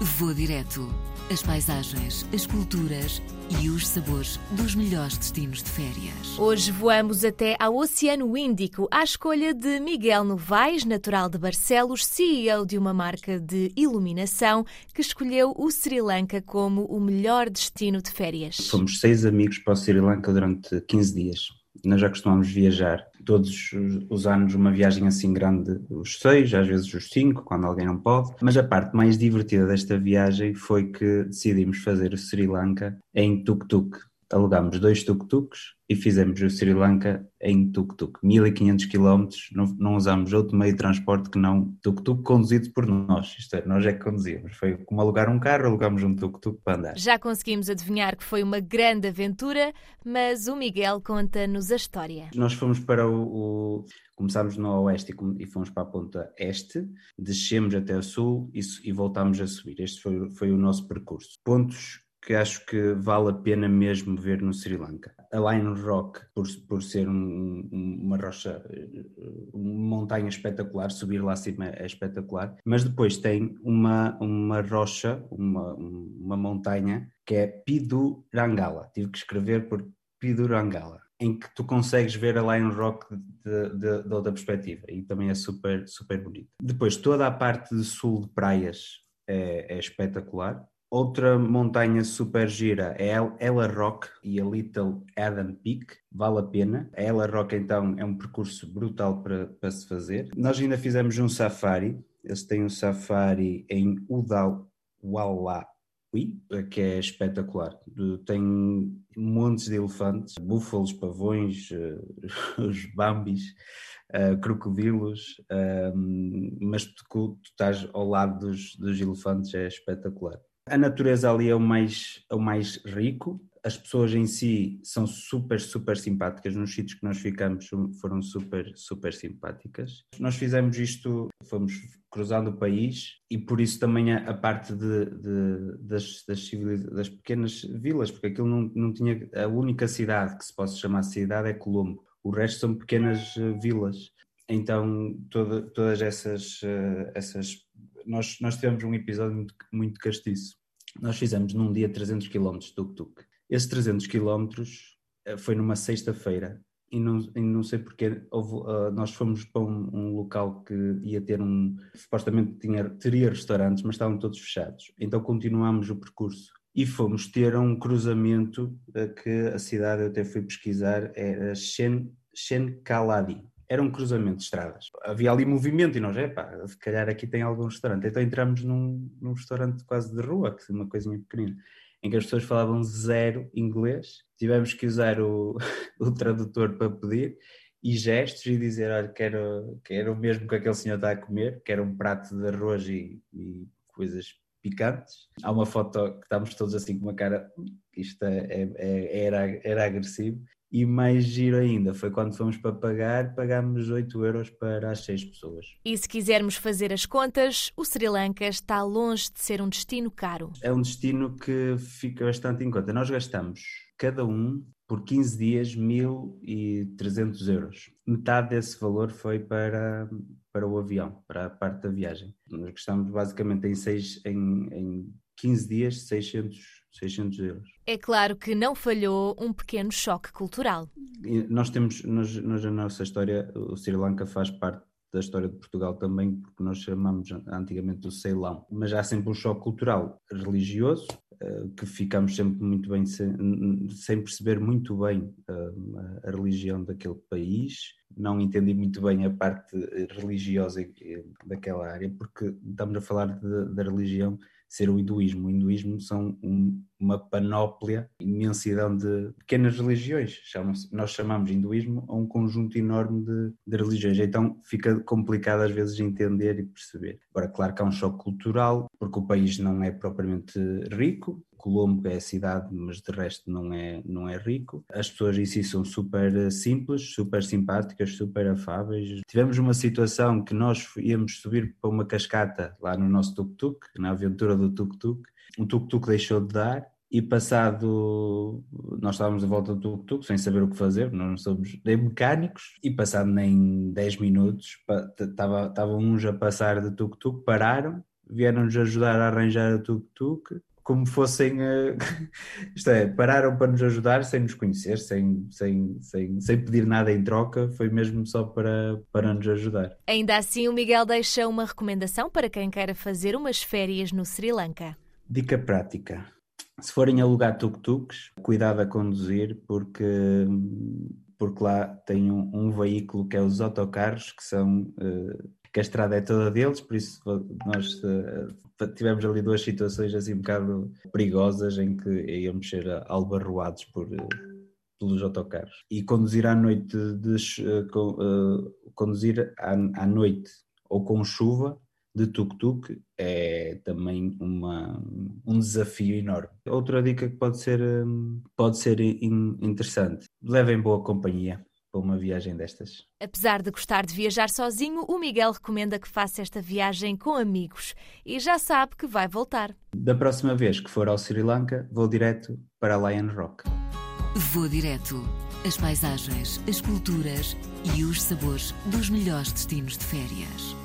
Vou direto. As paisagens, as culturas e os sabores dos melhores destinos de férias. Hoje voamos até ao Oceano Índico à escolha de Miguel Novaes, natural de Barcelos, CEO de uma marca de iluminação, que escolheu o Sri Lanka como o melhor destino de férias. Fomos seis amigos para o Sri Lanka durante 15 dias. Nós já costumamos viajar todos os anos uma viagem assim grande, os seis, às vezes os cinco, quando alguém não pode. Mas a parte mais divertida desta viagem foi que decidimos fazer o Sri Lanka em tuk-tuk alugámos dois tuk-tuks e fizemos o Sri Lanka em tuk-tuk. 1500 km, não, não usámos outro meio de transporte que não tuk-tuk conduzido por nós. Isto é, nós é que conduzíamos. Foi como alugar um carro, alugámos um tuk-tuk para andar. Já conseguimos adivinhar que foi uma grande aventura, mas o Miguel conta-nos a história. Nós fomos para o, o começámos no oeste e fomos para a ponta este, descemos até o sul e, e voltámos a subir. Este foi, foi o nosso percurso. Pontos que acho que vale a pena mesmo ver no Sri Lanka. A Lion Rock, por, por ser um, uma rocha, uma montanha espetacular, subir lá acima é espetacular, mas depois tem uma, uma rocha, uma, uma montanha, que é Pidurangala. Tive que escrever por Pidurangala em que tu consegues ver a Lion Rock de, de, de, outra perspectiva e também é super, super bonito. Depois, toda a parte de sul de praias é, é espetacular. Outra montanha super gira é Ella Rock e a Little Adam Peak, vale a pena. A Ella Rock então é um percurso brutal para, para se fazer. Nós ainda fizemos um safari, eles têm um safari em Udawalawi, que é espetacular. Tem montes de elefantes, búfalos, pavões, eh, os bambis. Uh, crocodilos, uh, mas tu, tu, estás ao lado dos, dos elefantes, é espetacular. A natureza ali é o mais, é o mais rico, as pessoas em si são super, super simpáticas. Nos sítios que nós ficamos foram super, super simpáticas. Nós fizemos isto, fomos cruzando o país e por isso também a, parte de, de, das, das, das, pequenas vilas, porque aquilo não, não tinha. A única cidade que se possa chamar cidade é Colombo. O resto são pequenas uh, vilas. Então, toda, todas essas, uh, essas nós, nós tivemos um episódio muito, muito castiço. Nós fizemos num dia 300 km tuk-tuk. Esses 300 km foi numa sexta-feira e não, e não sei porque houve, uh, nós fomos para um, um, local que ia ter um supostamente tinha, teria restaurantes mas estavam todos fechados então continuámos o percurso e fomos ter um cruzamento uh, que a cidade eu até fui pesquisar era Shen, Shenkaladi era um cruzamento de estradas. Havia ali movimento e nós, pá, se calhar aqui tem algum restaurante. Então entramos num, num restaurante quase de rua, que uma coisinha pequenina, em que as pessoas falavam zero inglês. Tivemos que usar o, o tradutor para pedir e gestos e dizer, olha, quero, quero o mesmo que aquele senhor está a comer, que era um prato de arroz e, e coisas picantes. Há uma foto que estamos todos assim com uma cara, isto é, é, é era, era agressivo, e mais giro ainda foi quando fomos para pagar, pagámos 8 euros para as 6 pessoas. E se quisermos fazer as contas, o Sri Lanka está longe de ser um destino caro. É um destino que fica bastante em conta. Nós gastamos cada um por 15 dias 1.300 euros. Metade desse valor foi para, para o avião, para a parte da viagem. Nós gastamos basicamente em, seis, em, em 15 dias 600 600 euros. É claro que não falhou um pequeno choque cultural. E nós temos, nós, nós, na nossa história, o Sri Lanka faz parte da história de Portugal também, porque nós chamamos antigamente o Ceilão, mas há sempre um choque cultural religioso, eh, que ficamos sempre muito bem, sem, sem perceber muito bem eh, a, religião daquele país, não entendi muito bem a parte religiosa daquela área, porque estamos a falar da religião ser o hinduísmo. O hinduísmo são um, uma panóplia, imensidão de pequenas religiões. nós chamamos hinduísmo a um conjunto enorme de, de, religiões. Então fica complicado às vezes entender e perceber. Agora, claro que há um choque cultural, porque o país não é propriamente rico, Colombo é a cidade, mas de resto não é, não é rico. As pessoas em si são super simples, super simpáticas, super afáveis. Tivemos uma situação que nós íamos subir para uma cascata lá no nosso tuk-tuk, na aventura do tuk-tuk. O tuk-tuk deixou de dar e passado, nós estávamos de volta do tuk-tuk sem saber o que fazer, nós não somos nem mecânicos, e passado nem 10 minutos, estavam uns a passar de tuk-tuk, pararam, vieram-nos ajudar a arranjar a tuk-tuk, como fossem. Uh, isto é, pararam para nos ajudar sem nos conhecer, sem, sem, sem, sem pedir nada em troca, foi mesmo só para, para nos ajudar. Ainda assim, o Miguel deixa uma recomendação para quem queira fazer umas férias no Sri Lanka. Dica prática. Se forem alugar tuk-tuks, cuidado a conduzir, porque porque lá tem um, um, veículo que é os autocarros, que são uh, que a estrada é toda deles, por isso nós uh, tivemos ali duas situações assim um bocado perigosas em que íamos ser albarroados por, uh, pelos autocarros. E conduzir à noite, de, conduzir à, à, noite ou com chuva de tuk-tuk é também uma, um desafio enorme. Outra dica que pode ser, pode ser interessante, levem boa companhia para uma viagem destas. Apesar de gostar de viajar sozinho, o Miguel recomenda que faça esta viagem com amigos e já sabe que vai voltar. Da próxima vez que for ao Sri Lanka, vou direto para Lion Rock. Vou direto. As paisagens, as culturas e os sabores dos melhores destinos de férias.